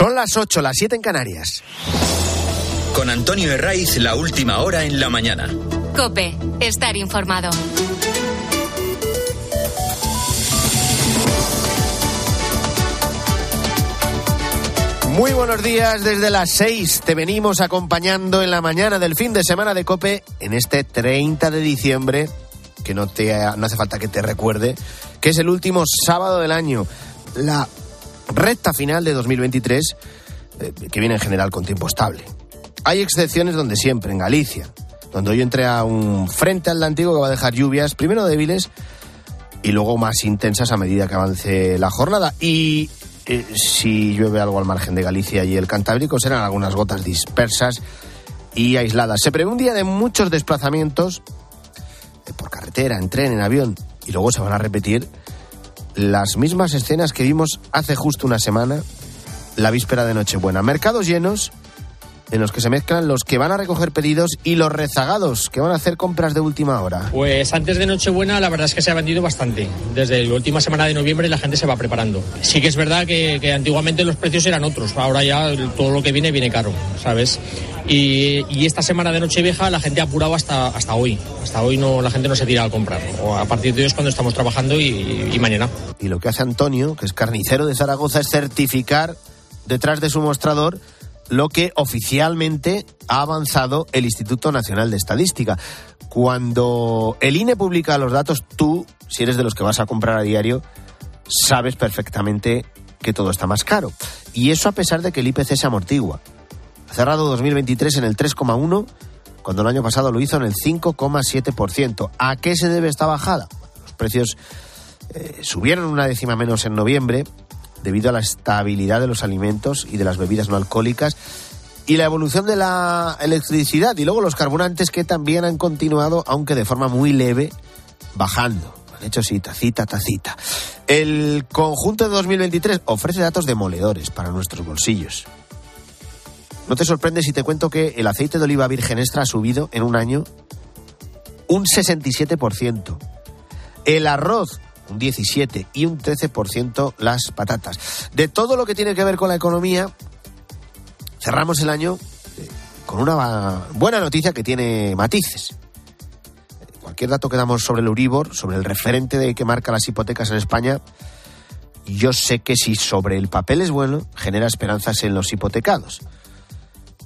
Son las 8, las 7 en Canarias. Con Antonio Herraiz, la última hora en la mañana. Cope, estar informado. Muy buenos días, desde las 6 te venimos acompañando en la mañana del fin de semana de Cope en este 30 de diciembre, que no, te, no hace falta que te recuerde, que es el último sábado del año, la recta final de 2023, eh, que viene en general con tiempo estable. Hay excepciones donde siempre, en Galicia, donde hoy entra un frente atlántico que va a dejar lluvias, primero débiles y luego más intensas a medida que avance la jornada. Y eh, si llueve algo al margen de Galicia y el Cantábrico, serán algunas gotas dispersas y aisladas. Se prevé un día de muchos desplazamientos eh, por carretera, en tren, en avión, y luego se van a repetir las mismas escenas que vimos hace justo una semana, la víspera de Nochebuena. Mercados llenos en los que se mezclan los que van a recoger pedidos y los rezagados que van a hacer compras de última hora. Pues antes de Nochebuena la verdad es que se ha vendido bastante. Desde la última semana de noviembre la gente se va preparando. Sí que es verdad que, antiguamente los precios eran otros, ahora ya todo lo que viene viene caro, ¿sabes? Y, esta semana de Nochevieja la gente ha apurado hasta, hasta hoy. Hasta hoy no, la gente no se tira a comprar. O a partir de hoy es cuando estamos trabajando y, y mañana. Y lo que hace Antonio, que es carnicero de Zaragoza, es certificar detrás de su mostrador lo que oficialmente ha avanzado el Instituto Nacional de Estadística. Cuando el INE publica los datos, tú, si eres de los que vas a comprar a diario, sabes perfectamente que todo está más caro. Y eso a pesar de que el IPC se amortigua. Cerrado 2023 en el 3,1, cuando el año pasado lo hizo en el 5,7%. ¿A qué se debe esta bajada? Los precios eh, subieron una décima menos en noviembre debido a la estabilidad de los alimentos y de las bebidas no alcohólicas y la evolución de la electricidad y luego los carburantes que también han continuado, aunque de forma muy leve, bajando. Han hecho sí, tacita, tacita. El conjunto de 2023 ofrece datos demoledores para nuestros bolsillos. No te sorprende si te cuento que el aceite de oliva virgen extra ha subido en un año un 67%. El arroz un 17 y un 13% las patatas. De todo lo que tiene que ver con la economía, cerramos el año eh, con una buena noticia que tiene matices. Cualquier dato que damos sobre el Uribor, sobre el referente de que marca las hipotecas en España, yo sé que si sobre el papel es bueno, genera esperanzas en los hipotecados.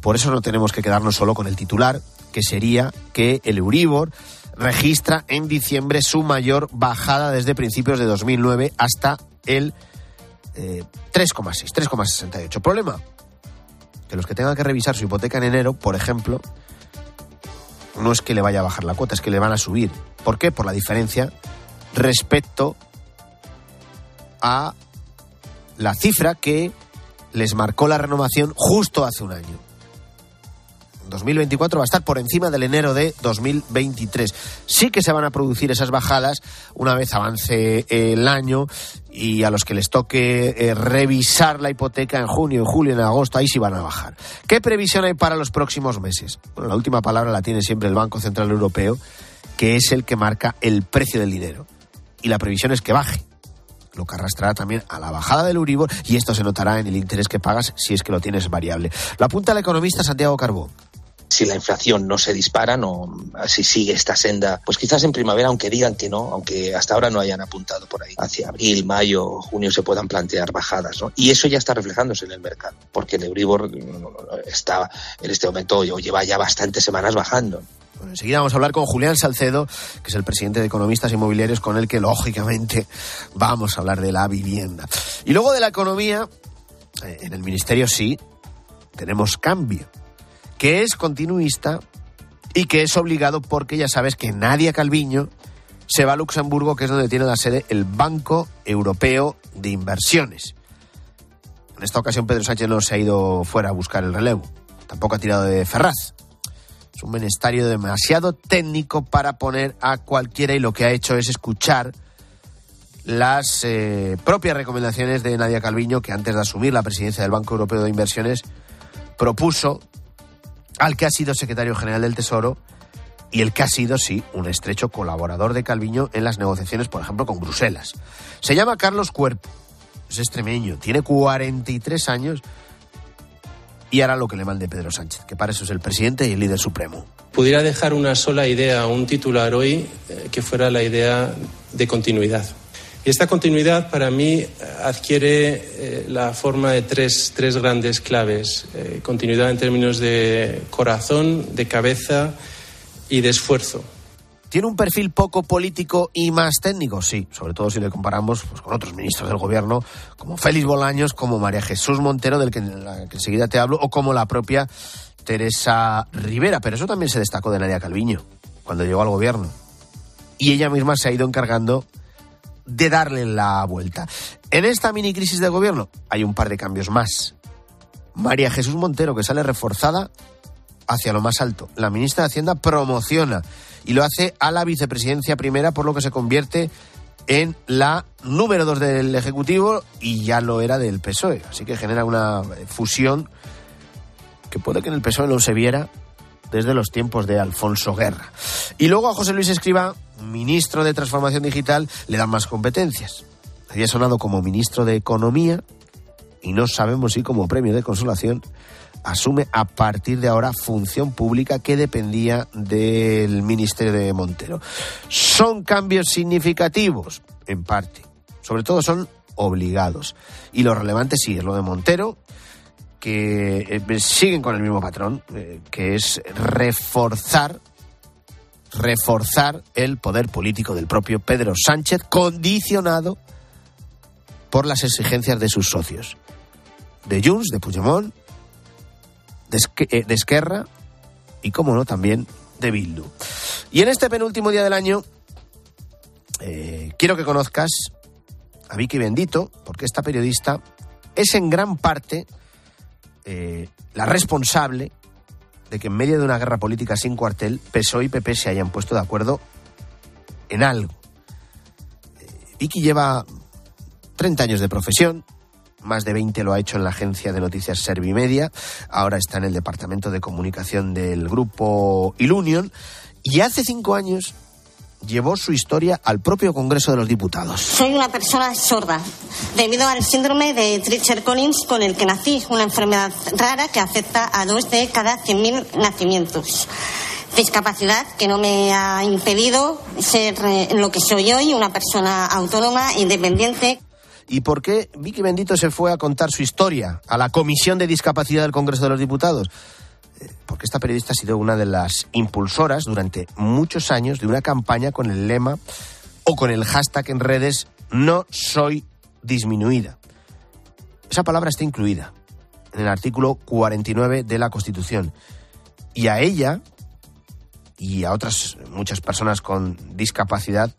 Por eso no tenemos que quedarnos solo con el titular, que sería que el Euribor registra en diciembre su mayor bajada desde principios de 2009 hasta el 3,6, 3,68. Problema, que los que tengan que revisar su hipoteca en enero, por ejemplo, no es que le vaya a bajar la cuota, es que le van a subir. ¿Por qué? Por la diferencia respecto a la cifra que les marcó la renovación justo hace un año. 2024 va a estar por encima del enero de 2023. Sí que se van a producir esas bajadas una vez avance el año y a los que les toque eh, revisar la hipoteca en junio, en julio, en agosto, ahí sí van a bajar. ¿Qué previsión hay para los próximos meses? Bueno, la última palabra la tiene siempre el Banco Central Europeo, que es el que marca el precio del dinero. Y la previsión es que baje lo que arrastrará también a la bajada del Uribor y esto se notará en el interés que pagas si es que lo tienes variable. Lo apunta el economista Santiago Carbó si la inflación no se dispara, no, si sigue esta senda, pues quizás en primavera, aunque digan que no, aunque hasta ahora no hayan apuntado por ahí, hacia abril, mayo, junio se puedan plantear bajadas, ¿no? Y eso ya está reflejándose en el mercado, porque el Euribor está en este momento o lleva ya bastantes semanas bajando. Bueno, enseguida vamos a hablar con Julián Salcedo, que es el presidente de Economistas Inmobiliarios, con el que lógicamente vamos a hablar de la vivienda. Y luego de la economía, eh, en el Ministerio sí, tenemos cambio que es continuista y que es obligado porque ya sabes que Nadia Calviño se va a Luxemburgo, que es donde tiene la sede el Banco Europeo de Inversiones. En esta ocasión Pedro Sánchez no se ha ido fuera a buscar el relevo, tampoco ha tirado de Ferraz. Es un ministerio demasiado técnico para poner a cualquiera y lo que ha hecho es escuchar las eh, propias recomendaciones de Nadia Calviño, que antes de asumir la presidencia del Banco Europeo de Inversiones propuso al que ha sido secretario general del Tesoro y el que ha sido, sí, un estrecho colaborador de Calviño en las negociaciones, por ejemplo, con Bruselas. Se llama Carlos Cuerpo, es extremeño, tiene 43 años y hará lo que le mande Pedro Sánchez, que para eso es el presidente y el líder supremo. Pudiera dejar una sola idea, un titular hoy, eh, que fuera la idea de continuidad. Y esta continuidad para mí eh, adquiere eh, la forma de tres, tres grandes claves. continuidad en términos de corazón, de cabeza y de esfuerzo. ¿Tiene un perfil poco político y más técnico? Sí, sobre todo si le comparamos pues, con otros ministros del gobierno, como Félix Bolaños, como María Jesús Montero, del que, que enseguida te hablo, o como la propia Teresa Rivera. Pero eso también se destacó de Nadia Calviño, cuando llegó al gobierno. Y ella misma se ha ido encargando de darle la vuelta. En esta mini crisis de gobierno hay un par de cambios más. María Jesús Montero, que sale reforzada hacia lo más alto. La ministra de Hacienda promociona y lo hace a la vicepresidencia primera, por lo que se convierte en la número dos del Ejecutivo y ya lo era del PSOE. Así que genera una fusión que puede que en el PSOE no se viera desde los tiempos de Alfonso Guerra. Y luego a José Luis Escriba, ministro de Transformación Digital, le dan más competencias. Había sonado como ministro de Economía y no sabemos si como premio de consolación asume a partir de ahora función pública que dependía del Ministerio de Montero. ¿Son cambios significativos? En parte. Sobre todo son obligados. Y lo relevante sí es lo de Montero, que eh, siguen con el mismo patrón, eh, que es reforzar reforzar el poder político del propio Pedro Sánchez, condicionado por las exigencias de sus socios, de Junts, de Puigdemont eh, de, Esquerra y, como no, también de Bildu. Y en este penúltimo día del año, eh, quiero que conozcas a Vicky Bendito, porque esta periodista es en gran parte eh, la responsable de que en medio de una guerra política sin cuartel, PSOE y PP se hayan puesto de acuerdo en algo. Vicky lleva 30 años de profesión, más de 20 lo ha hecho en la agencia de noticias Servimedia, ahora está en el departamento de comunicación del grupo Ilunion y hace cinco años llevó su historia al propio Congreso de los Diputados. Soy una persona sorda debido al síndrome de Treacher-Collins con el que nací, una enfermedad rara que afecta a dos de cada 100.000 nacimientos. Discapacidad que no me ha impedido ser eh, lo que soy hoy, una persona autónoma, independiente y por qué Vicky Bendito se fue a contar su historia a la Comisión de Discapacidad del Congreso de los Diputados. Eh, porque esta periodista ha sido una de las impulsoras durante muchos años de una campaña con el lema o con el hashtag en redes no soy disminuida. Esa palabra está incluida en el artículo 49 de la Constitución. Y a ella y a otras muchas personas con discapacidad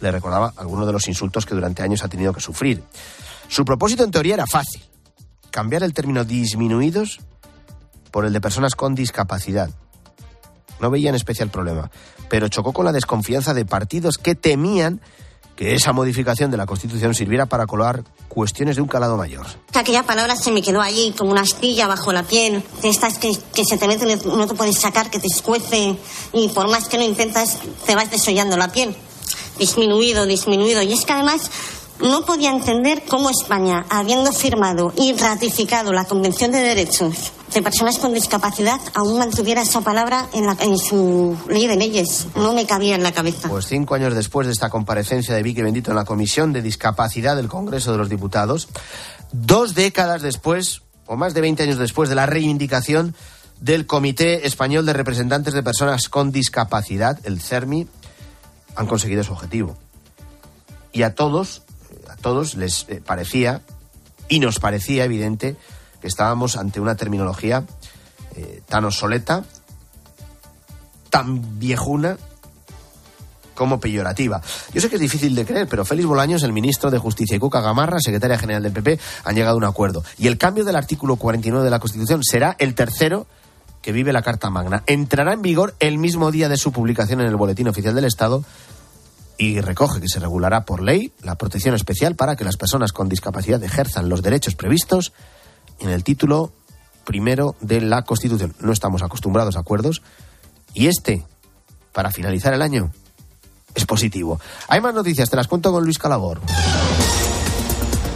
le recordaba algunos de los insultos que durante años ha tenido que sufrir. Su propósito en teoría era fácil, cambiar el término disminuidos por el de personas con discapacidad. No veían especial problema, pero chocó con la desconfianza de partidos que temían que esa modificación de la Constitución sirviera para colar cuestiones de un calado mayor. Aquella palabra se me quedó allí como una astilla bajo la piel, de estas que, que se te meten no te puedes sacar, que te escuece y por más que lo intentas te vas desollando la piel disminuido, disminuido. Y es que además no podía entender cómo España, habiendo firmado y ratificado la Convención de Derechos de Personas con Discapacidad, aún mantuviera esa palabra en, la, en su ley de leyes. No me cabía en la cabeza. Pues cinco años después de esta comparecencia de Vicky Bendito en la Comisión de Discapacidad del Congreso de los Diputados, dos décadas después, o más de 20 años después de la reivindicación del Comité Español de Representantes de Personas con Discapacidad, el CERMI, han conseguido su objetivo. Y a todos, a todos les eh, parecía, y nos parecía evidente, estábamos ante una terminología eh, tan obsoleta, tan viejuna, como peyorativa. Yo sé que es difícil de creer, pero Félix Bolaños, el ministro de Justicia, y Cuca Gamarra, secretaria general del PP, han llegado a un acuerdo. Y el cambio del artículo 49 de la Constitución será el tercero que vive la Carta Magna. Entrará en vigor el mismo día de su publicación en el Boletín Oficial del Estado y recoge que se regulará por ley la protección especial para que las personas con discapacidad ejerzan los derechos previstos en el título primero de la Constitución. No estamos acostumbrados a acuerdos y este, para finalizar el año, es positivo. Hay más noticias, te las cuento con Luis Calabor.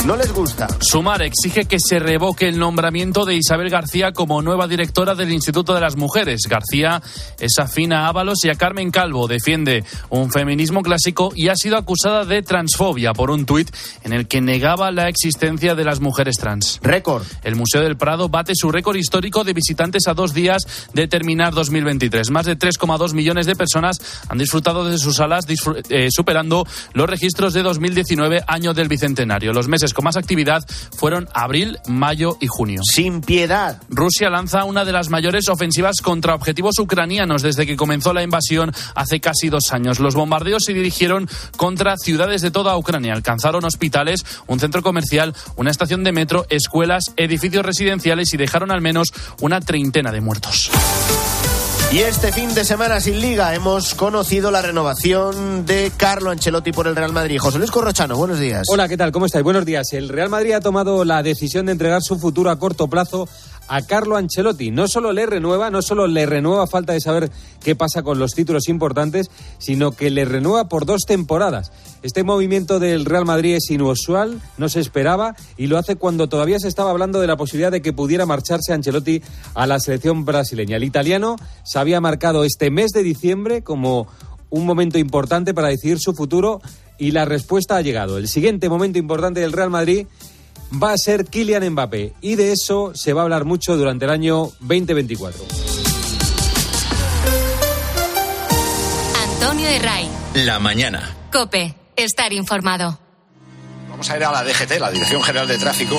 No les gusta. Sumar exige que se revoque el nombramiento de Isabel García como nueva directora del Instituto de las Mujeres. García es afín a Ábalos y a Carmen Calvo. Defiende un feminismo clásico y ha sido acusada de transfobia por un tuit en el que negaba la existencia de las mujeres trans. Récord. El Museo del Prado bate su récord histórico de visitantes a dos días de terminar 2023. Más de 3,2 millones de personas han disfrutado de sus salas, eh, superando los registros de 2019, año del Bicentenario. Los meses con más actividad fueron abril, mayo y junio. Sin piedad. Rusia lanza una de las mayores ofensivas contra objetivos ucranianos desde que comenzó la invasión hace casi dos años. Los bombardeos se dirigieron contra ciudades de toda Ucrania. Alcanzaron hospitales, un centro comercial, una estación de metro, escuelas, edificios residenciales y dejaron al menos una treintena de muertos. Y este fin de semana sin liga hemos conocido la renovación de Carlo Ancelotti por el Real Madrid. José Luis Corrochano, buenos días. Hola, ¿qué tal? ¿Cómo estáis? Buenos días. El Real Madrid ha tomado la decisión de entregar su futuro a corto plazo a Carlo Ancelotti. No solo le renueva, no solo le renueva falta de saber qué pasa con los títulos importantes, sino que le renueva por dos temporadas. Este movimiento del Real Madrid es inusual, no se esperaba y lo hace cuando todavía se estaba hablando de la posibilidad de que pudiera marcharse Ancelotti a la selección brasileña. El italiano se había marcado este mes de diciembre como un momento importante para decidir su futuro y la respuesta ha llegado. El siguiente momento importante del Real Madrid va a ser Kylian Mbappé y de eso se va a hablar mucho durante el año 2024. Antonio de Ray. La mañana. Cope, estar informado. Vamos a ir a la DGT, la Dirección General de Tráfico.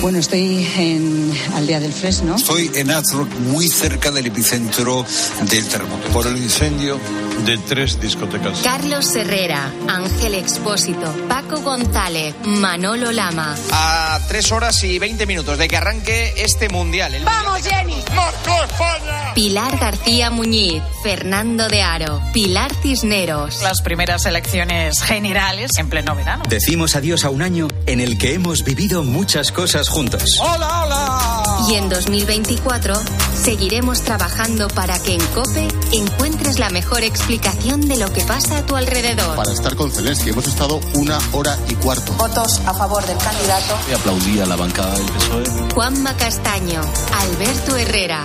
Bueno, estoy en Aldea del Fresno. Estoy en Azrock, muy cerca del epicentro del terremoto. Por el incendio de tres discotecas. Carlos Herrera, Ángel Expósito, Paco González, Manolo Lama. A tres horas y veinte minutos de que arranque este mundial. ¡Vamos, Jenny! ¡Marco España! Pilar García Muñiz, Fernando de Aro, Pilar Cisneros. Las primeras elecciones generales en pleno verano. Decimos adiós a un año en el que hemos vivido muchas cosas juntos. ¡Hola, hola! Y en 2024 seguiremos trabajando para que en COPE encuentres la mejor explicación de lo que pasa a tu alrededor. Para estar con Zelensky hemos estado una hora y cuarto. Votos a favor del candidato. Y aplaudí a la bancada del PSOE. Juanma Castaño, Alberto Herrera.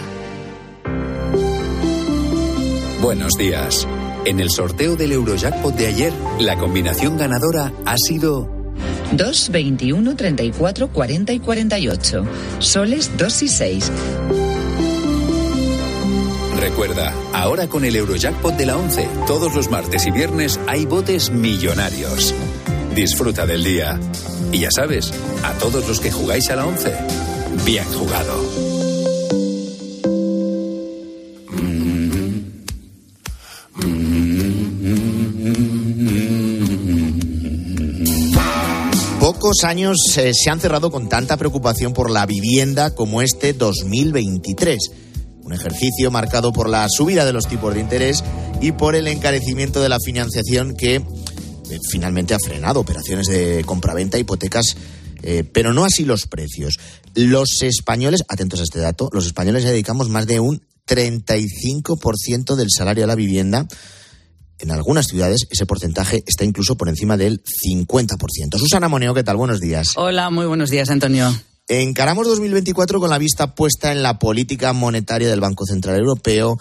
Buenos días. En el sorteo del Eurojackpot de ayer, la combinación ganadora ha sido 2, 21, 34, 40 y 48. Soles 2 y 6. Recuerda, ahora con el Eurojackpot de la 11, todos los martes y viernes hay botes millonarios. Disfruta del día. Y ya sabes, a todos los que jugáis a la 11, bien jugado. Pocos años eh, se han cerrado con tanta preocupación por la vivienda como este 2023. Un ejercicio marcado por la subida de los tipos de interés y por el encarecimiento de la financiación que eh, finalmente ha frenado operaciones de compraventa, hipotecas, eh, pero no así los precios. Los españoles, atentos a este dato, los españoles dedicamos más de un 35% del salario a la vivienda en algunas ciudades ese porcentaje está incluso por encima del 50%. Susana Moneo, ¿qué tal? Buenos días. Hola, muy buenos días, Antonio. Encaramos 2024 con la vista puesta en la política monetaria del Banco Central Europeo,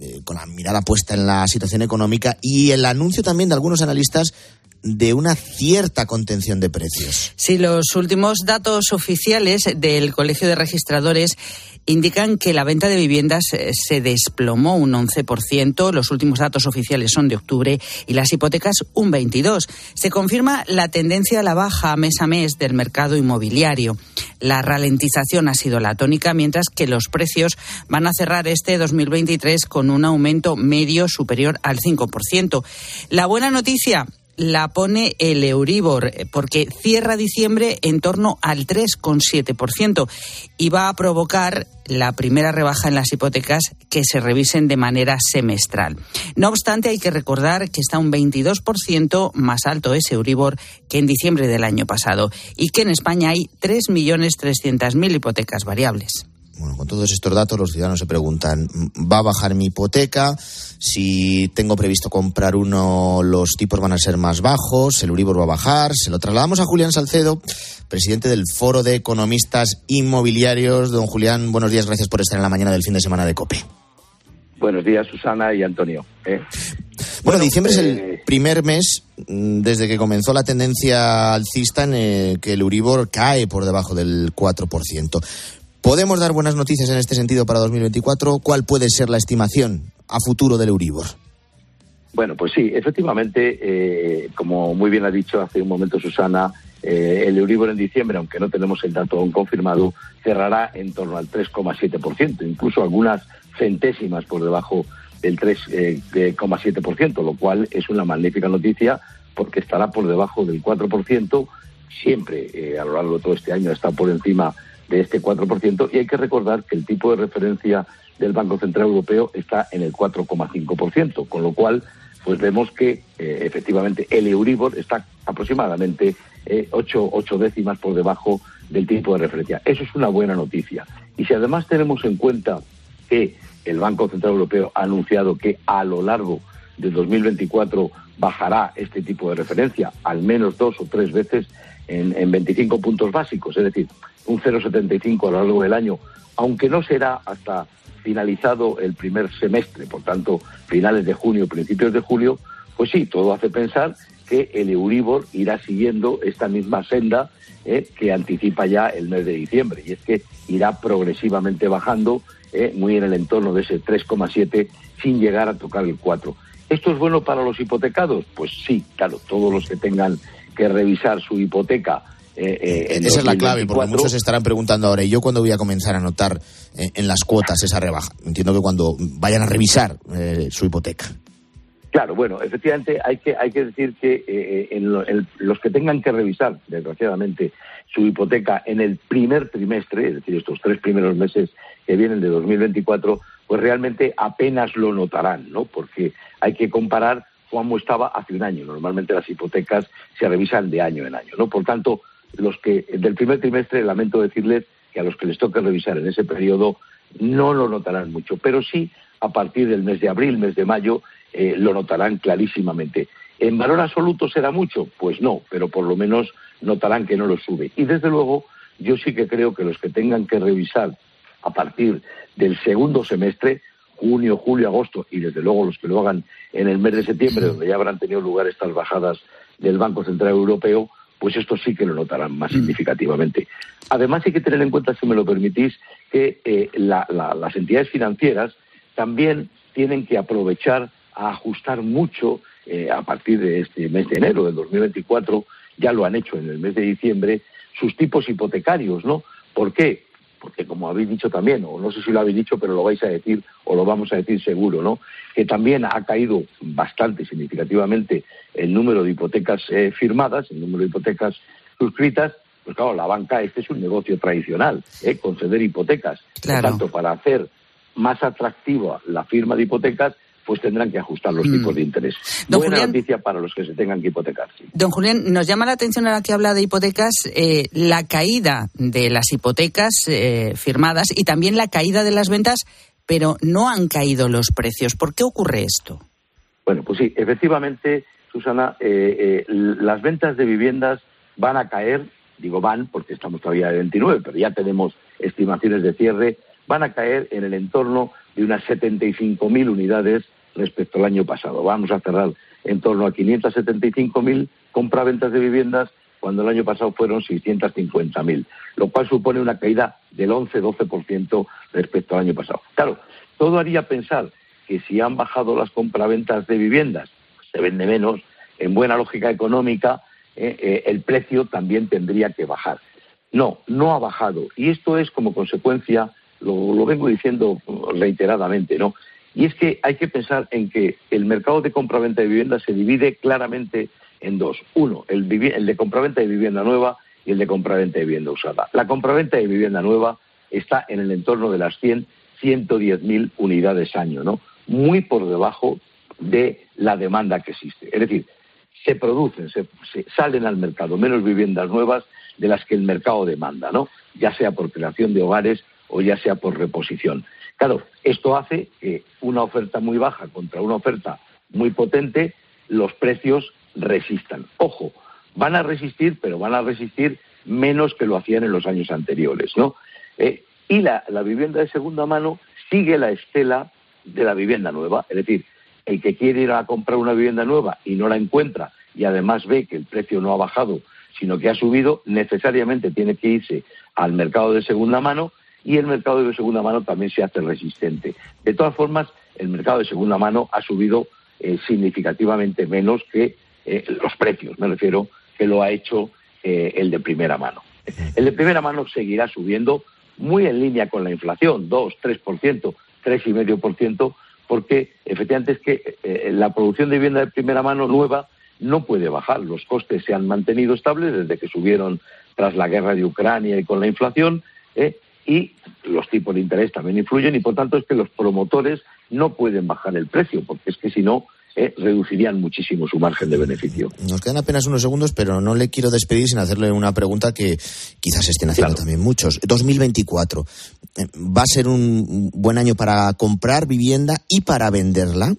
eh, con la mirada puesta en la situación económica y el anuncio también de algunos analistas de una cierta contención de precios. Sí, los últimos datos oficiales del Colegio de Registradores indican que la venta de viviendas eh, se desplomó un 11%, los últimos datos oficiales son de octubre, y las hipotecas un 22%. Se confirma la tendencia a la baja mes a mes del mercado inmobiliario. La ralentización ha sido la tónica, mientras que los precios van a cerrar este 2023 con un aumento medio superior al 5%. La buena noticia la pone el Euribor, porque cierra diciembre en torno al 3,7% y va a provocar la primera rebaja en las hipotecas que se revisen de manera semestral. No obstante, hay que recordar que está un 22% más alto ese Euribor que en diciembre del año pasado y que en España hay 3.300.000 hipotecas variables. Bueno, con todos estos datos los ciudadanos se preguntan, ¿va a bajar mi hipoteca? Si tengo previsto comprar uno, los tipos van a ser más bajos, el Euribor va a bajar. Se lo trasladamos a Julián Salcedo, presidente del Foro de Economistas Inmobiliarios. Don Julián, buenos días, gracias por estar en la mañana del fin de semana de COPE. Buenos días, Susana y Antonio. ¿eh? Bueno, diciembre es el primer mes mm, desde que comenzó la tendencia alcista en que el Euribor cae por debajo del 4%. ¿Podemos dar buenas noticias en este sentido para 2024? ¿Cuál puede ser la estimación a futuro del Euribor? Bueno, pues sí, efectivamente, eh, como muy bien ha dicho hace un momento Susana, eh, el Euribor en diciembre, aunque no tenemos el dato aún confirmado, cerrará en torno al 3,7%, incluso algunas centésimas por debajo del 3,7%, lo cual es una magnífica noticia porque estará por debajo del 4%, siempre eh, a lo largo de todo este año está por encima de este 4%, y hay que recordar que el tipo de referencia del Banco Central Europeo está en el 4,5%, con lo cual pues vemos que eh, efectivamente el Euribor está aproximadamente eh, ocho, ocho décimas por debajo del tipo de referencia. Eso es una buena noticia. Y si además tenemos en cuenta que el Banco Central Europeo ha anunciado que a lo largo del 2024 bajará este tipo de referencia al menos dos o tres veces en, en 25 puntos básicos, es decir, un 0,75 a lo largo del año, aunque no será hasta finalizado el primer semestre, por tanto, finales de junio, principios de julio, pues sí, todo hace pensar que el Euribor irá siguiendo esta misma senda eh, que anticipa ya el mes de diciembre, y es que irá progresivamente bajando eh, muy en el entorno de ese 3,7 sin llegar a tocar el 4. ¿Esto es bueno para los hipotecados? Pues sí, claro, todos los que tengan que revisar su hipoteca eh, eh, Esa es la clave, porque muchos se estarán preguntando ahora, ¿y yo cuándo voy a comenzar a notar eh, en las cuotas esa rebaja? Entiendo que cuando vayan a revisar su hipoteca. Claro, bueno, efectivamente hay que, hay que decir que en los que tengan que revisar, desgraciadamente, su hipoteca en el primer trimestre, es decir, estos tres primeros meses que vienen de 2024, pues realmente apenas lo notarán, ¿no? Porque hay que comparar cómo estaba hace un año. Normalmente las hipotecas se revisan de año en año, ¿no? Por tanto, los que del primer trimestre lamento decirles que a los que les toque revisar en ese periodo no lo notarán mucho, pero sí a partir del mes de abril, mes de mayo, eh, lo notarán clarísimamente. ¿En valor absoluto será mucho? Pues no, pero por lo menos notarán que no lo sube. Y desde luego, yo sí que creo que los que tengan que revisar a partir del segundo semestre, junio, julio, agosto, y desde luego los que lo hagan en el mes de septiembre, donde ya habrán tenido lugar estas bajadas del Banco Central Europeo, pues esto sí que lo notarán más mm. significativamente. Además hay que tener en cuenta, si me lo permitís, que eh, las entidades financieras también tienen que aprovechar a ajustar mucho eh, a partir de este mes de enero del 2024, ya lo han hecho en el mes de diciembre, sus tipos hipotecarios, ¿no? ¿Por qué? Porque como habéis dicho también, o no sé si lo habéis dicho, pero lo vais a decir o lo vamos a decir seguro, ¿no? Que también ha caído bastante significativamente el número de hipotecas eh, firmadas, el número de hipotecas suscritas. Pues claro, la banca, este es un negocio tradicional, ¿eh? conceder hipotecas. Por tanto, para hacer más atractiva la firma de hipotecas, pues tendrán que ajustar los mm. tipos de interés. Buena noticia para los que se tengan que hipotecar. Don Julián, nos llama la atención ahora que habla de hipotecas eh, la caída de las hipotecas eh, firmadas y también la caída de las ventas, pero no han caído los precios. ¿Por qué ocurre esto? Bueno, pues sí, efectivamente, Susana, eh, las ventas de viviendas van a caer, digo van porque estamos todavía en 29, pero ya tenemos estimaciones de cierre, van a caer en el entorno de unas 75.000 unidades respecto al año pasado. Vamos a cerrar en torno a 575.000 compraventas de viviendas cuando el año pasado fueron 650.000, lo cual supone una caída del 11-12% respecto al año pasado. Claro, todo haría pensar que si han bajado las compraventas de viviendas, se vende menos, en buena lógica económica, eh, eh, el precio también tendría que bajar. No, no ha bajado. Y esto es como consecuencia lo, vengo diciendo reiteradamente, ¿no? Y es que hay que pensar en que el mercado de compraventa de vivienda se divide claramente en dos. Uno, el, el de compraventa de vivienda nueva y el de compraventa de vivienda usada. La compraventa de vivienda nueva está en el entorno de las 100, 110 mil unidades año, ¿no? Muy por debajo de la demanda que existe. Es decir, se producen, se, salen al mercado menos viviendas nuevas de las que el mercado demanda, ¿no? Ya sea por creación de hogares o ya sea por reposición. Claro, esto hace que una oferta muy baja contra una oferta muy potente, los precios resistan. Ojo, van a resistir, pero van a resistir menos que lo hacían en los años anteriores, ¿no? Eh, y la, la vivienda de segunda mano sigue la estela de la vivienda nueva, es decir, el que quiere ir a comprar una vivienda nueva y no la encuentra y además ve que el precio no ha bajado, sino que ha subido, necesariamente tiene que irse al mercado de segunda mano y el mercado de segunda mano también se hace resistente. De todas formas, el mercado de segunda mano ha subido eh, significativamente menos que eh, los precios, me refiero, que lo ha hecho eh, el de primera mano. El de primera mano seguirá subiendo muy en línea con la inflación, 2, 3%, 3,5%, porque efectivamente es que la producción de vivienda de primera mano nueva no puede bajar. Los costes se han mantenido estables desde que subieron tras la guerra de Ucrania y con la inflación. Y los tipos de interés también influyen, y por tanto es que los promotores no pueden bajar el precio, porque es que si no, eh, reducirían muchísimo su margen de beneficio. Nos quedan apenas unos segundos, pero no le quiero despedir sin hacerle una pregunta que quizás estén haciendo también muchos. 2024, eh, ¿va a ser un buen año para comprar vivienda y para venderla?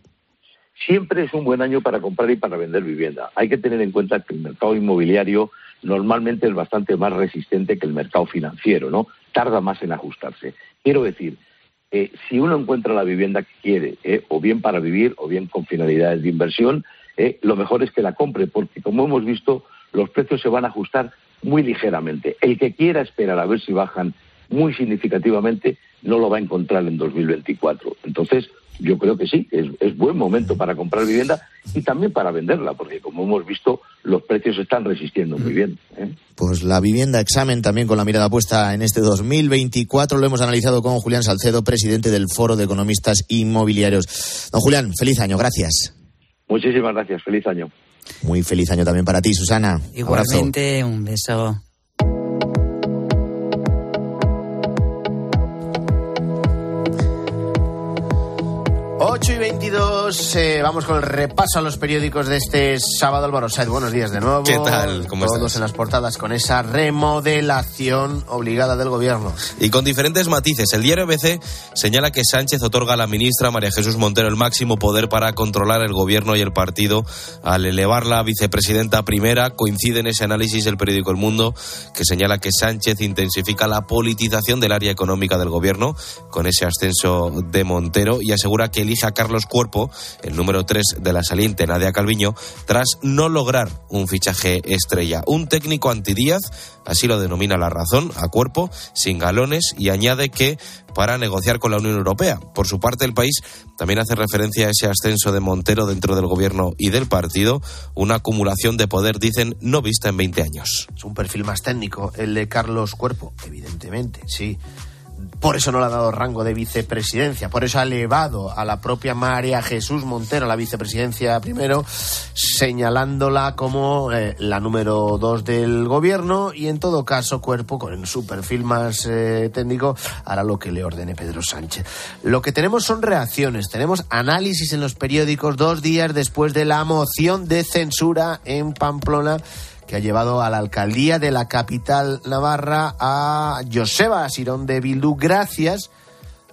siempre es un buen año para comprar y para vender vivienda. Hay que tener en cuenta que el mercado inmobiliario normalmente es bastante más resistente que el mercado financiero, ¿no? Tarda más en ajustarse. Quiero decir, eh, si uno encuentra la vivienda que quiere, eh, o bien para vivir o bien con finalidades de inversión, eh, lo mejor es que la compre, porque como hemos visto, los precios se van a ajustar muy ligeramente. El que quiera esperar a ver si bajan muy significativamente no lo va a encontrar en 2024. Entonces, yo creo que sí, es, es, buen momento para comprar vivienda y también para venderla, porque como hemos visto, los precios están resistiendo muy bien. ¿eh? Pues la vivienda examen también con la mirada puesta en este 2024 lo hemos analizado con Julián Salcedo, presidente del Foro de Economistas Inmobiliarios. Don Julián, feliz año, gracias. Muchísimas gracias, feliz año. Muy feliz año también para ti, Susana. Igualmente, un beso. 8 y 22, eh, vamos con el repaso a los periódicos de este sábado. Álvaro Said, buenos días de nuevo. ¿Qué tal? ¿Cómo Todos en las portadas con esa remodelación obligada del gobierno. Y con diferentes matices. El diario ABC señala que Sánchez otorga a la ministra María Jesús Montero el máximo poder para controlar el gobierno y el partido al elevarla a vicepresidenta primera. Coincide en ese análisis el periódico El Mundo, que señala que Sánchez intensifica la politización del área económica del gobierno con ese ascenso de Montero y asegura que elige Carlos Cuerpo, el número 3 de la saliente Nadia Calviño, tras no lograr un fichaje estrella. Un técnico antidíaz, así lo denomina la razón, a Cuerpo, sin galones, y añade que para negociar con la Unión Europea. Por su parte, el país también hace referencia a ese ascenso de Montero dentro del gobierno y del partido, una acumulación de poder, dicen, no vista en 20 años. Es un perfil más técnico, el de Carlos Cuerpo, evidentemente, sí. Por eso no le ha dado rango de vicepresidencia, por eso ha elevado a la propia María Jesús Montero a la vicepresidencia primero, señalándola como eh, la número dos del gobierno y en todo caso Cuerpo, con su perfil más eh, técnico, hará lo que le ordene Pedro Sánchez. Lo que tenemos son reacciones, tenemos análisis en los periódicos dos días después de la moción de censura en Pamplona que ha llevado a la alcaldía de la capital navarra a Joseba Sirón de Bildu gracias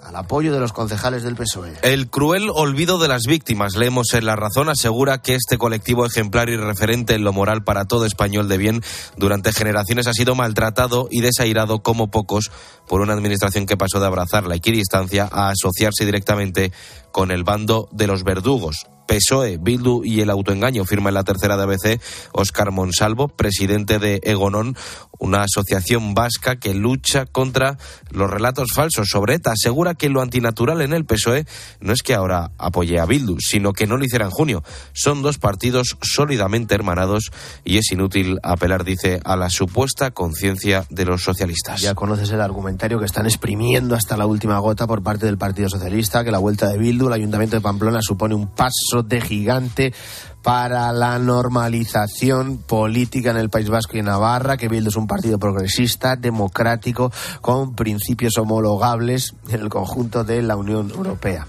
al apoyo de los concejales del PSOE. El cruel olvido de las víctimas, leemos en La Razón, asegura que este colectivo ejemplar y referente en lo moral para todo español de bien durante generaciones ha sido maltratado y desairado como pocos por una administración que pasó de abrazar la equidistancia a asociarse directamente con el bando de los verdugos. PSOE, Bildu y el autoengaño, firma en la tercera de ABC Óscar Monsalvo, presidente de Egonón, una asociación vasca que lucha contra los relatos falsos sobre ETA. Asegura que lo antinatural en el PSOE no es que ahora apoye a Bildu, sino que no lo hiciera en junio. Son dos partidos sólidamente hermanados y es inútil apelar, dice, a la supuesta conciencia de los socialistas. Ya conoces el argumentario que están exprimiendo hasta la última gota por parte del Partido Socialista, que la vuelta de Bildu, el Ayuntamiento de Pamplona, supone un paso de gigante para la normalización política en el País Vasco y Navarra, que Bildu es un partido progresista, democrático, con principios homologables en el conjunto de la Unión Europea.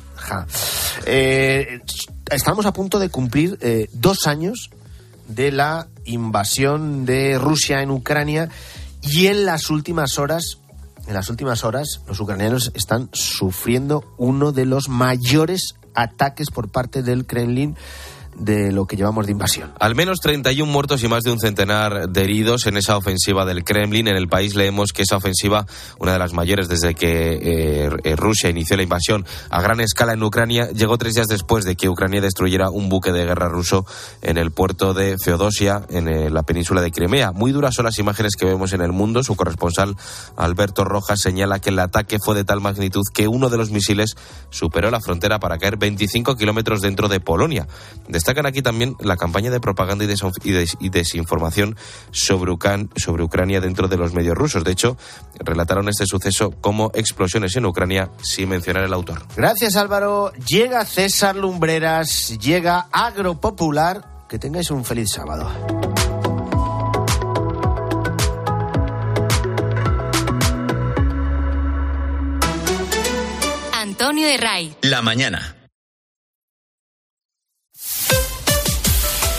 Eh, estamos a punto de cumplir eh, dos años de la invasión de Rusia en Ucrania y en las últimas horas en las últimas horas, los ucranianos están sufriendo uno de los mayores ataques por parte del Kremlin de lo que llevamos de invasión. Al menos 31 muertos y más de un centenar de heridos en esa ofensiva del Kremlin. En el país leemos que esa ofensiva, una de las mayores desde que eh, eh, Rusia inició la invasión a gran escala en Ucrania, llegó tres días después de que Ucrania destruyera un buque de guerra ruso en el puerto de Feodosia, en eh, la península de Crimea. Muy duras son las imágenes que vemos en el mundo. Su corresponsal, Alberto Rojas, señala que el ataque fue de tal magnitud que uno de los misiles superó la frontera para caer 25 kilómetros dentro de Polonia. Destacan aquí también la campaña de propaganda y, desinformación sobre, sobre Ucrania dentro de los medios rusos. De hecho, relataron este suceso como explosiones en Ucrania sin mencionar el autor. Gracias Álvaro. Llega César Lumbreras, llega Agropopular. Que tengáis un feliz sábado. Antonio de Ray. La mañana.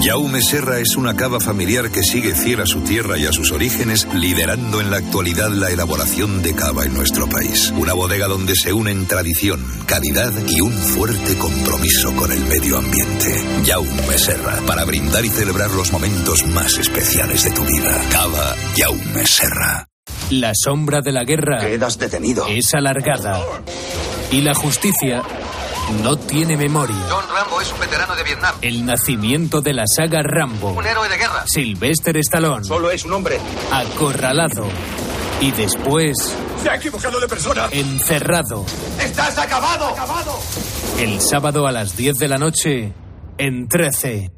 Jaume Serra es una cava familiar que sigue fiel a su tierra y a sus orígenes, liderando en la actualidad la elaboración de cava en nuestro país. Una bodega donde se unen tradición, calidad y un fuerte compromiso con el medio ambiente. Jaume Serra, para brindar y celebrar los momentos más especiales de tu vida. Cava Jaume Serra. La sombra de la guerra. Quedas detenido. Es alargada. Y la justicia no tiene memoria. John Rambo es un veterano de Vietnam. El nacimiento de la saga Rambo. Un héroe de guerra. Sylvester Stallone. Solo es un hombre. Acorralado. Y después. Se ha equivocado de persona. Encerrado. ¡Estás acabado! ¡Acabado! El sábado a las 10 de la noche. En 13.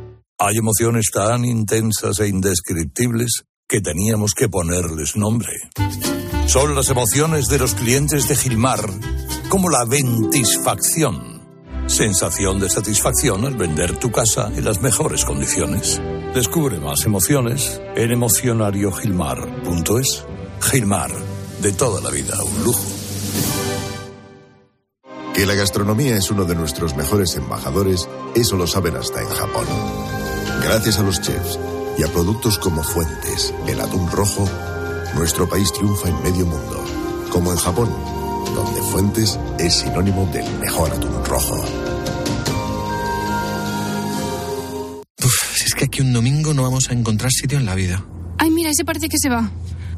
Hay emociones tan intensas e indescriptibles que teníamos que ponerles nombre. Son las emociones de los clientes de Gilmar, como la ventisfacción. Sensación de satisfacción al vender tu casa en las mejores condiciones. Descubre más emociones en emocionariogilmar.es. Gilmar, de toda la vida, un lujo. Que la gastronomía es uno de nuestros mejores embajadores, eso lo saben hasta en Japón. Gracias a los chefs y a productos como Fuentes, el atún rojo, nuestro país triunfa en medio mundo, como en Japón, donde Fuentes es sinónimo del mejor atún rojo. Uf, si es que aquí un domingo no vamos a encontrar sitio en la vida. Ay, mira, ese parece que se va.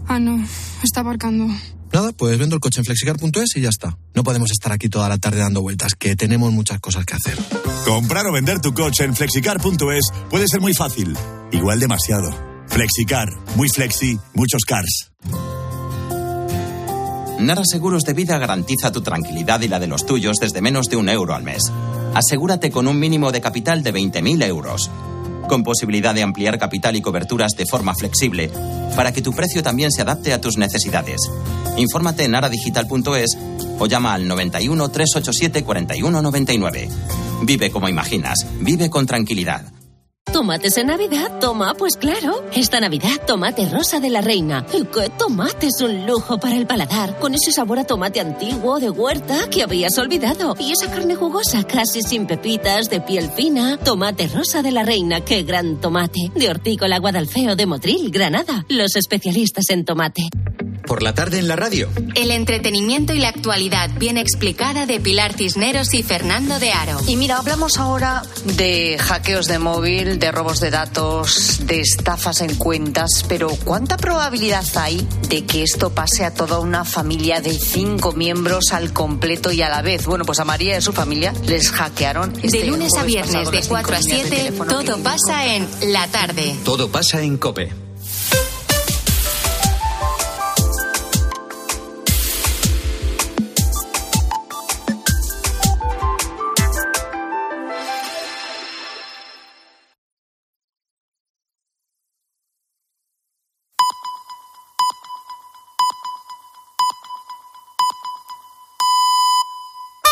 Ah, no, está aparcando. Nada, pues vendo el coche en flexicar.es y ya está. No podemos estar aquí toda la tarde dando vueltas, que tenemos muchas cosas que hacer. Comprar o vender tu coche en flexicar.es puede ser muy fácil, igual demasiado. Flexicar, muy flexi, muchos cars. Nara Seguros de Vida garantiza tu tranquilidad y la de los tuyos desde menos de un euro al mes. Asegúrate con un mínimo de capital de 20.000 euros con posibilidad de ampliar capital y coberturas de forma flexible, para que tu precio también se adapte a tus necesidades. Infórmate en aradigital.es o llama al 91 387 4199. Vive como imaginas, vive con tranquilidad. ¿Tomates en Navidad? Toma, pues claro. Esta Navidad, tomate rosa de la reina. ¿Y qué tomate es un lujo para el paladar? Con ese sabor a tomate antiguo de huerta que habías olvidado. Y esa carne jugosa, casi sin pepitas, de piel fina. Tomate rosa de la reina, qué gran tomate. De Hortícola Guadalfeo de Motril, Granada. Los especialistas en tomate. Por la tarde en la radio. El entretenimiento y la actualidad bien explicada de Pilar Cisneros y Fernando de Aro. Y mira, hablamos ahora de hackeos de móvil, de robos de datos, de estafas en cuentas, pero ¿cuánta probabilidad hay de que esto pase a toda una familia de cinco miembros al completo y a la vez? Bueno, pues a María y a su familia les hackearon. Este de lunes a viernes de las 4 a cinco líneas de 7, teléfono todo pasa en la tarde. Todo pasa en Cope.